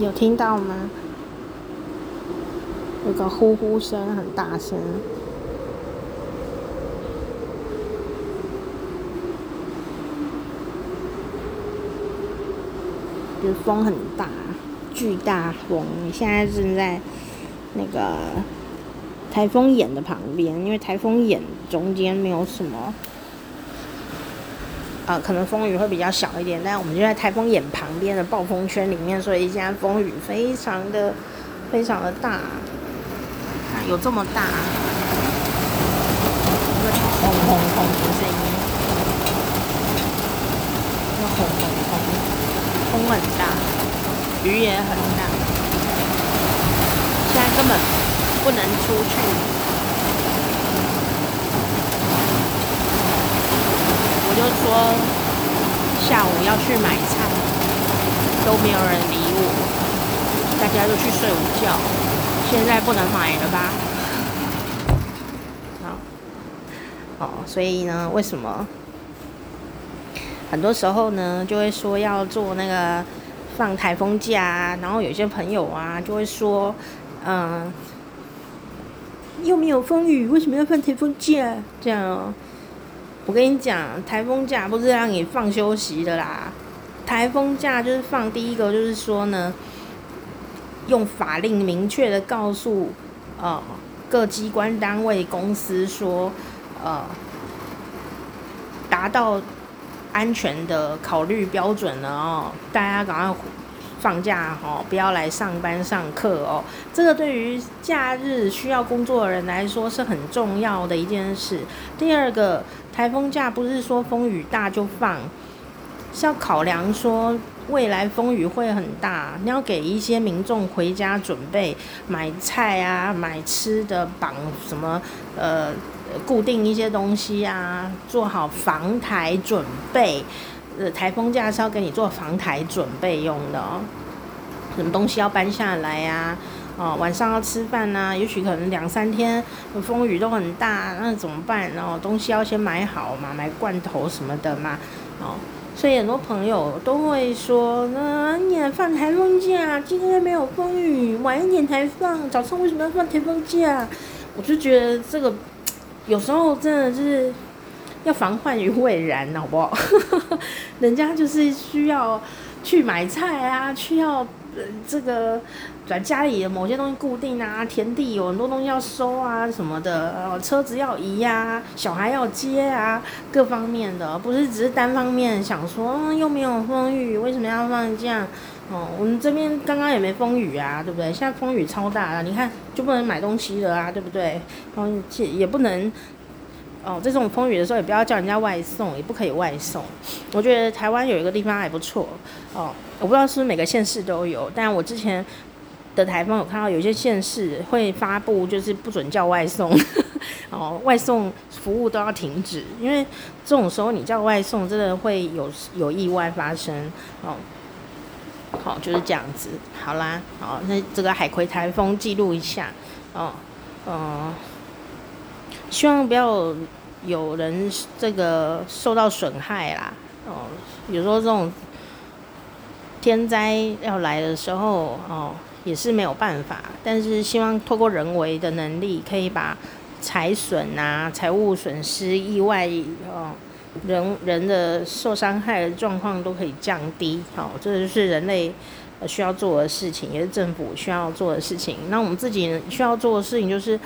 有听到吗？有个呼呼声，很大声。就是风很大，巨大风。现在正在那个台风眼的旁边，因为台风眼中间没有什么。呃，可能风雨会比较小一点，但我们就在台风眼旁边的暴风圈里面，所以现在风雨非常的、非常的大，看有这么大，那轰轰轰的声音，那轰轰轰，风很大，雨也很大，现在根本不能出去。就说下午要去买菜，都没有人理我，大家都去睡午觉。现在不能买了吧？好，哦，所以呢，为什么很多时候呢，就会说要做那个放台风假，然后有些朋友啊，就会说，嗯，又没有风雨，为什么要放台风假？这样哦。我跟你讲，台风假不是让你放休息的啦。台风假就是放第一个，就是说呢，用法令明确的告诉呃各机关单位公司说，呃，达到安全的考虑标准了哦，大家赶快放假哦，不要来上班上课哦。这个对于假日需要工作的人来说是很重要的一件事。第二个。台风假不是说风雨大就放，是要考量说未来风雨会很大，你要给一些民众回家准备买菜啊、买吃的、绑什么呃固定一些东西啊，做好防台准备。呃，台风假是要给你做防台准备用的哦，什么东西要搬下来呀？哦，晚上要吃饭呐，也许可能两三天风雨都很大，那怎么办？然后东西要先买好嘛，买罐头什么的嘛。哦，所以很多朋友都会说，那你放台风假，今天没有风雨，晚一点才放，早上为什么要放台风假？我就觉得这个有时候真的就是要防患于未然，好不好？人家就是需要去买菜啊，需要呃。这个在家里的某些东西固定啊，田地有很多东西要收啊什么的，呃，车子要移呀，小孩要接啊，各方面的，不是只是单方面想说，又没有风雨，为什么要放假？哦，我们这边刚刚也没风雨啊，对不对？现在风雨超大了，你看就不能买东西了啊，对不对？然后也不能。哦，这种风雨的时候也不要叫人家外送，也不可以外送。我觉得台湾有一个地方还不错哦，我不知道是不是每个县市都有，但我之前的台风有看到有些县市会发布，就是不准叫外送，哦，外送服务都要停止，因为这种时候你叫外送真的会有有意外发生哦。好，就是这样子。好啦，好，那这个海葵台风记录一下哦，嗯。希望不要有人这个受到损害啦。哦，有时候这种天灾要来的时候，哦，也是没有办法。但是希望透过人为的能力，可以把财损啊、财物损失、意外哦、人人的受伤害的状况都可以降低。好，这就是人类需要做的事情，也是政府需要做的事情。那我们自己需要做的事情就是。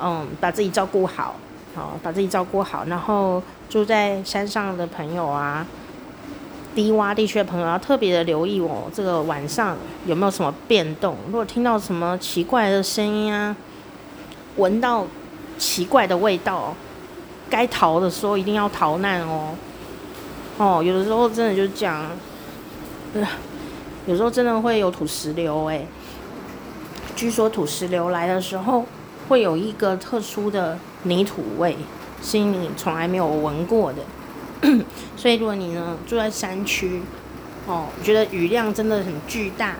嗯，把自己照顾好，好，把自己照顾好。然后住在山上的朋友啊，低洼地区的朋友要特别的留意哦，这个晚上有没有什么变动？如果听到什么奇怪的声音啊，闻到奇怪的味道，该逃的时候一定要逃难哦。哦，有的时候真的就是这样，有时候真的会有土石流哎。据说土石流来的时候。会有一个特殊的泥土味，是你从来没有闻过的。所以如果你呢住在山区，哦，觉得雨量真的很巨大，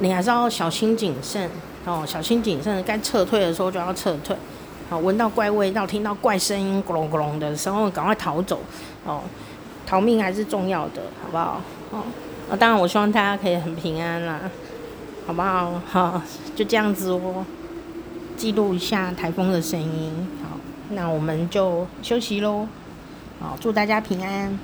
你还是要小心谨慎哦，小心谨慎，该撤退的时候就要撤退。哦，闻到怪味道，听到怪声音，咕隆咕隆的时候，赶快逃走。哦，逃命还是重要的，好不好？哦，当然我希望大家可以很平安啦，好不好？好，就这样子哦，记录一下台风的声音。好，那我们就休息喽。好，祝大家平安。